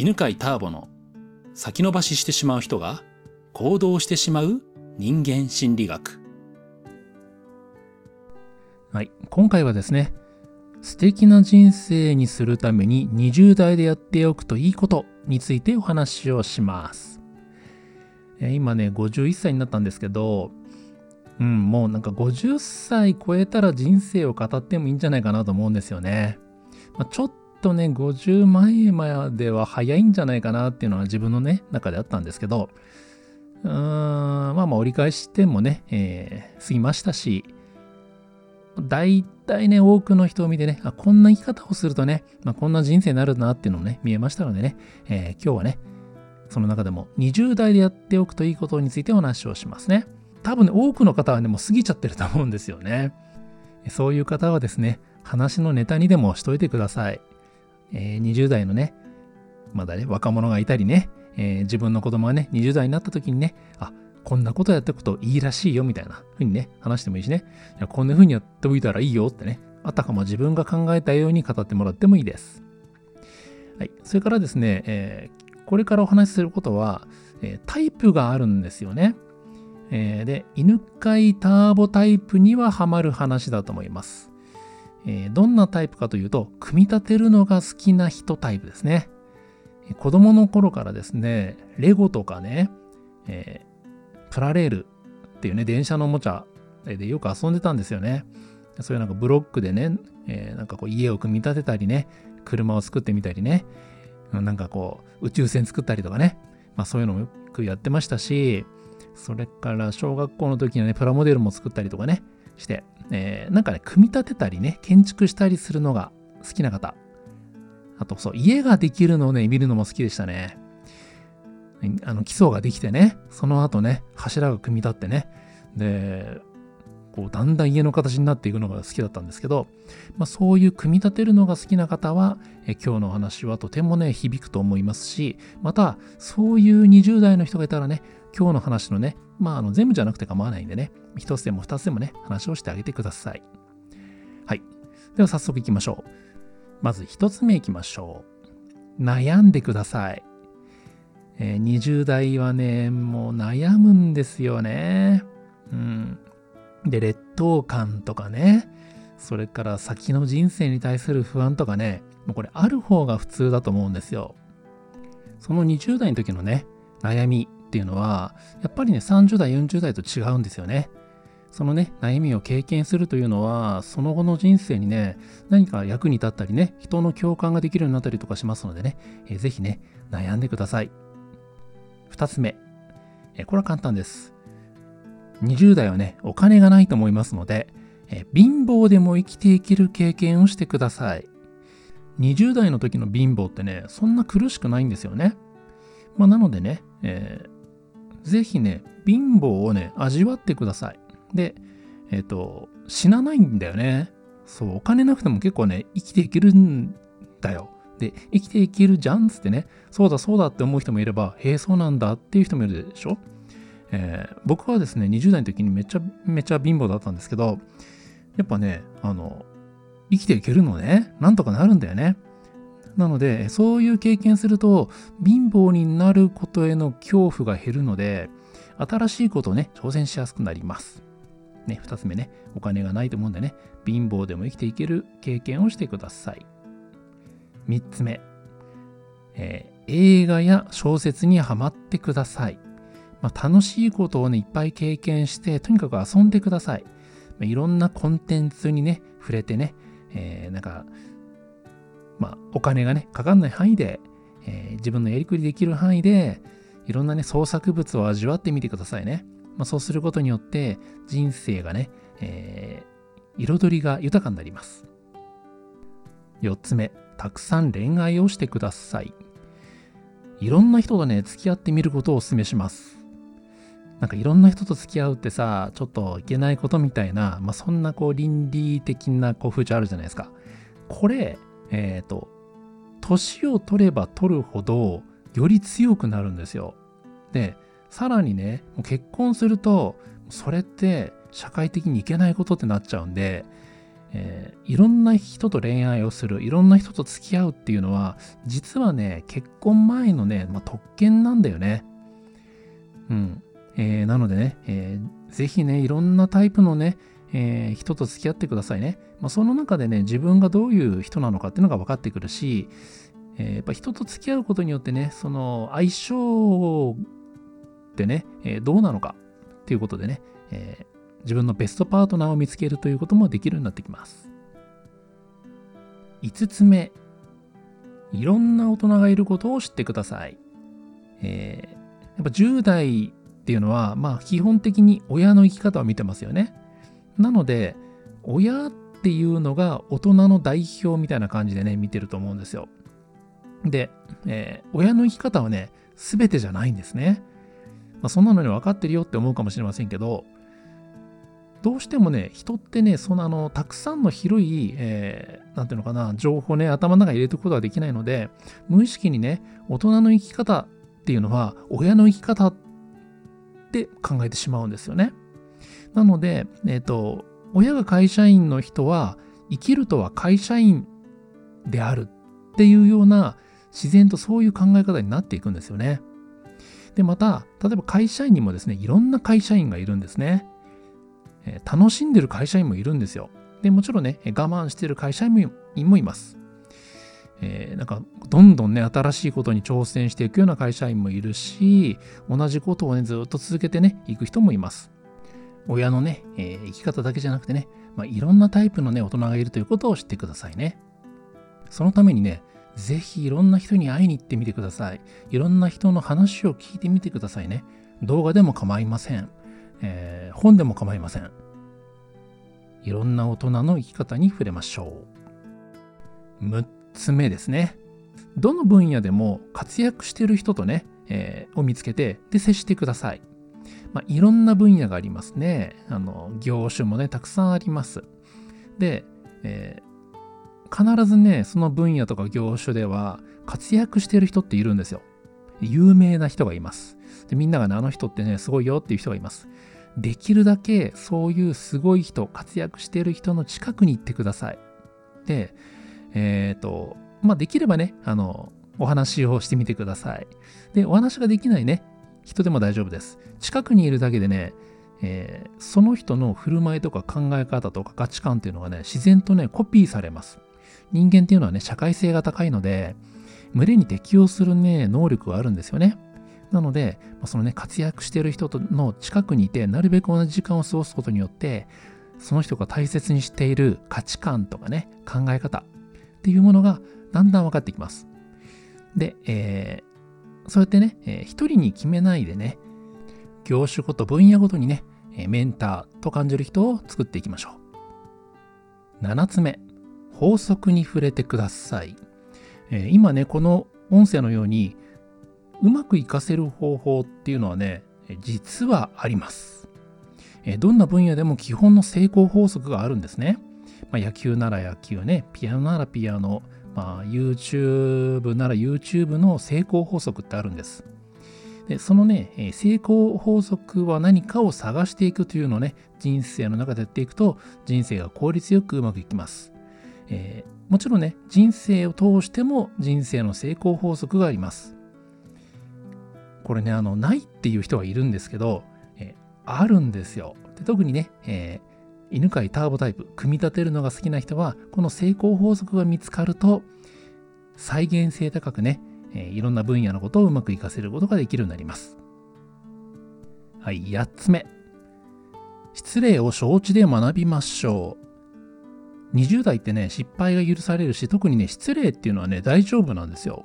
犬飼ターボの先延ばししてしまう人が行動してしまう人間心理学。はい。今回はですね、素敵な人生にするために20代でやっておくといいことについてお話をします。え今ね、51歳になったんですけど、うん、もうなんか50歳超えたら人生を語ってもいいんじゃないかなと思うんですよね。まあ、ちょっとね、50前までは早いんじゃないかなっていうのは自分のね、中であったんですけど、うーん、まあまあ折り返してもね、えー、過ぎましたし、大体ね、多くの人を見てね、あ、こんな生き方をするとね、まあ、こんな人生になるなっていうのをね、見えましたのでね、えー、今日はね、その中でも20代でやっておくといいことについてお話をしますね。多分ね、多くの方はね、もう過ぎちゃってると思うんですよね。そういう方はですね、話のネタにでもしといてください。えー、20代のね、まだね、若者がいたりね、えー、自分の子供がね、20代になった時にね、あ、こんなことやっておくといいらしいよみたいな風にね、話してもいいしね、いやこんな風にやっておいたらいいよってね、あたかも自分が考えたように語ってもらってもいいです。はい。それからですね、えー、これからお話しすることは、えー、タイプがあるんですよね。えー、で、犬飼ターボタイプにはハマる話だと思います。えー、どんなタイプかというと、組み立てるのが好きな人タイプですね。子供の頃からですね、レゴとかね、えー、プラレールっていうね、電車のおもちゃでよく遊んでたんですよね。そういうなんかブロックでね、えー、なんかこう家を組み立てたりね、車を作ってみたりね、なんかこう宇宙船作ったりとかね、まあそういうのもよくやってましたし、それから小学校の時のね、プラモデルも作ったりとかね、して、えー、なんかね、組み立てたりね、建築したりするのが好きな方。あと、そう、家ができるのをね、見るのも好きでしたね。あの、基礎ができてね、その後ね、柱が組み立ってね、で、こう、だんだん家の形になっていくのが好きだったんですけど、まあ、そういう組み立てるのが好きな方は、え今日のお話はとてもね、響くと思いますし、また、そういう20代の人がいたらね、今日の話のね、まあ、あの全部じゃなくて構わないんでね、一つでも二つでもね、話をしてあげてください。はい。では早速行きましょう。まず一つ目行きましょう。悩んでください。えー、20代はね、もう悩むんですよね。うん。で、劣等感とかね、それから先の人生に対する不安とかね、もうこれある方が普通だと思うんですよ。その20代の時のね、悩みっていうのは、やっぱりね、30代、40代と違うんですよね。そのね、悩みを経験するというのは、その後の人生にね、何か役に立ったりね、人の共感ができるようになったりとかしますのでね、えー、ぜひね、悩んでください。二つ目、えー、これは簡単です。20代はね、お金がないと思いますので、えー、貧乏でも生きていける経験をしてください。20代の時の貧乏ってね、そんな苦しくないんですよね。まあ、なのでね、えー、ぜひね、貧乏をね、味わってください。で、えっ、ー、と、死なないんだよね。そう、お金なくても結構ね、生きていけるんだよ。で、生きていけるじゃんつってね、そうだそうだって思う人もいれば、へえ、そうなんだっていう人もいるでしょ。えー、僕はですね、20代の時にめちゃめちゃ貧乏だったんですけど、やっぱね、あの、生きていけるのね、なんとかなるんだよね。なので、そういう経験すると、貧乏になることへの恐怖が減るので、新しいことをね、挑戦しやすくなります。ね、二つ目ね、お金がないと思うんでね、貧乏でも生きていける経験をしてください。三つ目、えー、映画や小説にはまってください。まあ、楽しいことをね、いっぱい経験して、とにかく遊んでください。まあ、いろんなコンテンツにね、触れてね、えー、なんか、まあ、お金がね、かかんない範囲で、えー、自分のやりくりできる範囲で、いろんなね、創作物を味わってみてくださいね。まあ、そうすることによって人生がね、えー、彩りが豊かになります。4つ目、たくさん恋愛をしてください。いろんな人とね、付き合ってみることをお勧めします。なんかいろんな人と付き合うってさ、ちょっといけないことみたいな、まあ、そんなこう倫理的なこう風潮あるじゃないですか。これ、えっ、ー、と、年を取れば取るほど、より強くなるんですよ。で、さらにね、もう結婚すると、それって社会的にいけないことってなっちゃうんで、えー、いろんな人と恋愛をする、いろんな人と付き合うっていうのは、実はね、結婚前のね、まあ、特権なんだよね。うん。えー、なのでね、えー、ぜひね、いろんなタイプのね、えー、人と付き合ってくださいね。まあ、その中でね、自分がどういう人なのかっていうのが分かってくるし、えー、やっぱ人と付き合うことによってね、その相性ってね、えー、どうなのかっていうことでね、え、自分のベストパートナーを見つけるということもできるようになってきます。5つ目、いろんな大人がいることを知ってください。え、やっぱ10代っていうのは、まあ基本的に親の生き方を見てますよね。なので、親っていうのが大人の代表みたいな感じでね、見てると思うんですよ。で、えー、親の生き方はね、全てじゃないんですね。まあ、そんなのに分かってるよって思うかもしれませんけど、どうしてもね、人ってね、そのあの、たくさんの広い、えー、ていうのかな、情報ね、頭の中に入れておくことができないので、無意識にね、大人の生き方っていうのは、親の生き方って考えてしまうんですよね。なので、えっ、ー、と、親が会社員の人は、生きるとは会社員であるっていうような自然とそういう考え方になっていくんですよね。で、また、例えば会社員にもですね、いろんな会社員がいるんですね。えー、楽しんでる会社員もいるんですよ。で、もちろんね、我慢してる会社員もいます。えー、なんか、どんどんね、新しいことに挑戦していくような会社員もいるし、同じことをね、ずっと続けてね、行く人もいます。親のね、えー、生き方だけじゃなくてね、まあ、いろんなタイプのね、大人がいるということを知ってくださいね。そのためにね、ぜひいろんな人に会いに行ってみてください。いろんな人の話を聞いてみてくださいね。動画でも構いません。えー、本でも構いません。いろんな大人の生き方に触れましょう。6つ目ですね。どの分野でも活躍している人とね、えー、を見つけて、で、接してください。まあ、いろんな分野がありますね。あの、業種もね、たくさんあります。で、えー、必ずね、その分野とか業種では活躍してる人っているんですよ。有名な人がいます。でみんながね、あの人ってね、すごいよっていう人がいます。できるだけそういうすごい人、活躍してる人の近くに行ってください。で、えっ、ー、と、まあ、できればね、あの、お話をしてみてください。で、お話ができないね、人でも大丈夫です。近くにいるだけでね、えー、その人の振る舞いとか考え方とか価値観っていうのがね、自然とね、コピーされます。人間っていうのはね、社会性が高いので、群れに適応するね、能力があるんですよね。なので、そのね、活躍している人との近くにいて、なるべく同じ時間を過ごすことによって、その人が大切にしている価値観とかね、考え方っていうものがだんだん分かってきます。で、えー、そうやってね、えー、一人に決めないでね、業種ごと分野ごとにねえ、メンターと感じる人を作っていきましょう。7つ目、法則に触れてください。えー、今ね、この音声のように、うまく活かせる方法っていうのはね、実はあります。えー、どんな分野でも基本の成功法則があるんですね。まあ、野球なら野球ね、ピアノならピアノ、まあ、YouTube なら YouTube の成功法則ってあるんです。でそのね、成功法則は何かを探していくというのをね、人生の中でやっていくと、人生が効率よくうまくいきます。えー、もちろんね、人生を通しても人生の成功法則があります。これね、あの、ないっていう人はいるんですけど、えー、あるんですよ。で特にね、えー、犬飼ターボタイプ、組み立てるのが好きな人は、この成功法則が見つかると、再現性高くね、え、いろんな分野のことをうまく活かせることができるようになります。はい、8つ目。失礼を承知で学びましょう。20代ってね、失敗が許されるし、特にね、失礼っていうのはね、大丈夫なんですよ。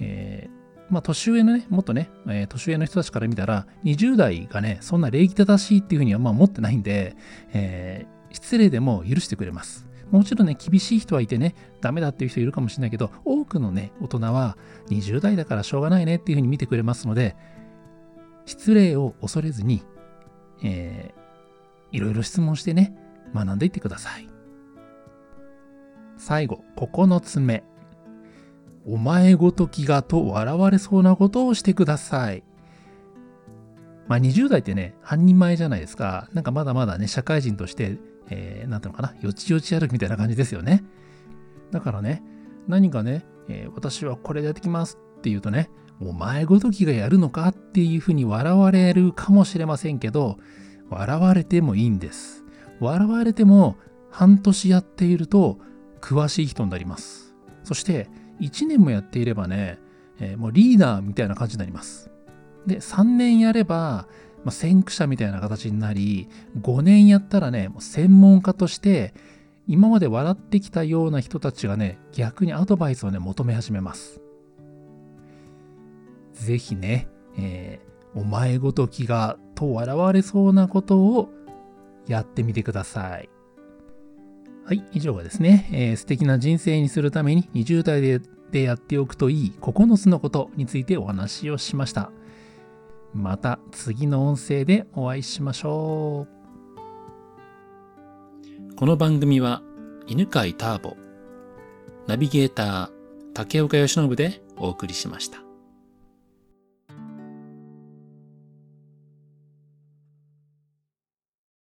えー、まあ、年上のね、もっとね、えー、年上の人たちから見たら、20代がね、そんな礼儀正しいっていうふうにはまあ思ってないんで、えー、失礼でも許してくれます。もちろんね、厳しい人はいてね、ダメだっていう人いるかもしれないけど、多くのね、大人は20代だからしょうがないねっていうふうに見てくれますので、失礼を恐れずに、えー、いろいろ質問してね、学んでいってください。最後、9つ目。お前ごときがと笑われそうなことをしてください。まあ20代ってね、半人前じゃないですか。なんかまだまだね、社会人として、えー、なんていうのかな、よちよち歩きみたいな感じですよね。だからね、何かね、えー、私はこれでやってきますって言うとね、お前ごときがやるのかっていうふうに笑われるかもしれませんけど、笑われてもいいんです。笑われても半年やっていると詳しい人になります。そして1年もやっていればね、えー、もうリーダーみたいな感じになります。で、3年やれば、まあ、先駆者みたいな形になり、5年やったらね、もう専門家として、今まで笑ってきたような人たちがね、逆にアドバイスをね、求め始めます。ぜひね、えー、お前ごときがと笑われそうなことをやってみてください。はい、以上がですね、えー、素敵な人生にするために20代ででやっておくといい9つのことについてお話をしました。また次の音声でお会いしましょう。この番組は犬飼ターボ、ナビゲーター竹岡由伸でお送りしました。